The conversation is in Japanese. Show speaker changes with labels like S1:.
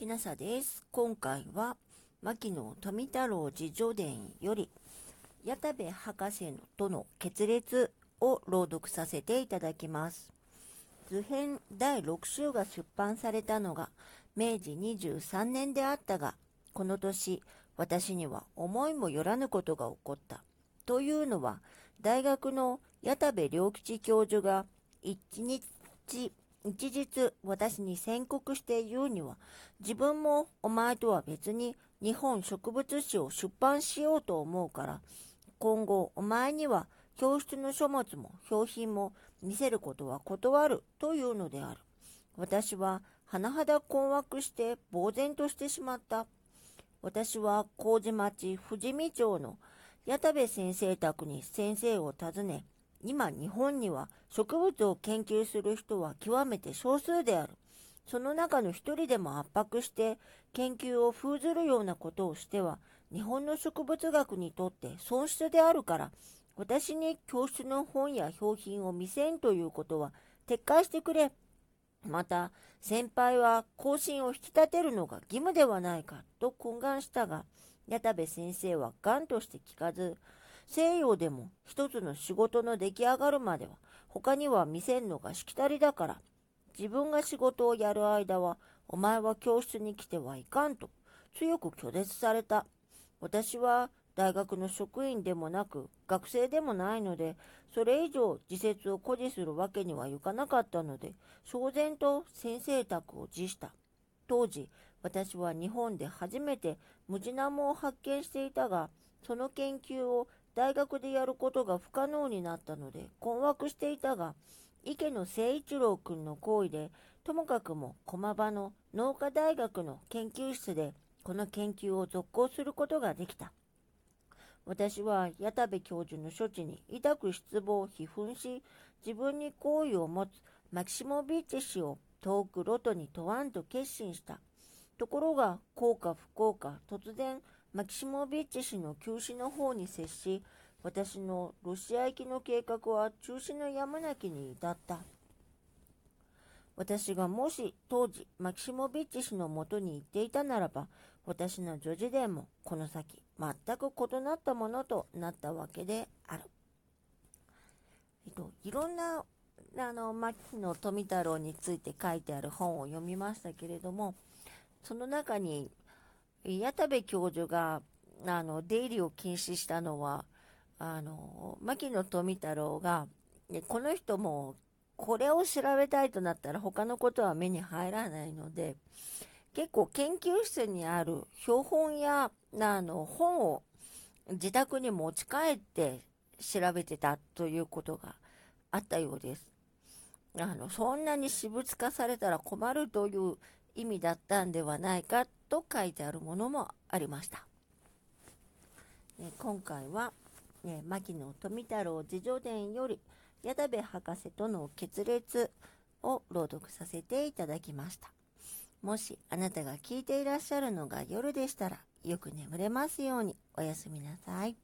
S1: きなさです。今回は、牧野富太郎自叙伝より、矢田部博士との決裂を朗読させていただきます。図編第6週が出版されたのが明治23年であったが、この年、私には思いもよらぬことが起こった。というのは、大学の矢田部良吉教授が一日一日私に宣告して言うには、自分もお前とは別に日本植物誌を出版しようと思うから、今後お前には教室の書物も表品も見せることは断るというのである。私は甚だ困惑して呆然としてしまった。私は麹町富士見町の矢田部先生宅に先生を訪ね、今日本には植物を研究する人は極めて少数である。その中の一人でも圧迫して研究を封ずるようなことをしては日本の植物学にとって損失であるから私に教室の本や表品を見せんということは撤回してくれ。また先輩は更新を引き立てるのが義務ではないかと懇願したが矢田部先生は頑として聞かず西洋でも一つの仕事の出来上がるまでは他には見せんのがしきたりだから自分が仕事をやる間はお前は教室に来てはいかんと強く拒絶された。私は大学の職員でもなく学生でもないのでそれ以上自説を誇示するわけにはいかなかったので焦然と先生宅を辞した。当時私は日本で初めてムジナモを発見していたがその研究を大学でやることが不可能になったので困惑していたが、池野誠一郎君の行為で、ともかくも駒場の農科大学の研究室でこの研究を続行することができた。私は矢田部教授の処置に痛く失望を批判し、自分に好意を持つマキシモビッチ氏を遠くロトに問わんと決心した。ところが、幸か不幸か、突然、マキシモビッチ氏の休止の方に接し、私のロシア行きの計画は中止のやむなきに至った。私がもし当時マキシモビッチ氏のもとに行っていたならば、私の女児伝もこの先全く異なったものとなったわけである。えっと、いろんなあの牧野富太郎について書いてある本を読みましたけれども、その中に矢田部教授があの出入りを禁止したのはあの牧野富太郎がこの人もこれを調べたいとなったら他のことは目に入らないので結構研究室にある標本やあの本を自宅に持ち帰って調べてたということがあったようです。あのそんなに私物化されたら困るという意味だったんではないかと書いてあるものもありました。え今回は、え牧野富太郎自叙伝より矢田部博士との決裂を朗読させていただきました。もしあなたが聞いていらっしゃるのが夜でしたらよく眠れますようにおやすみなさい。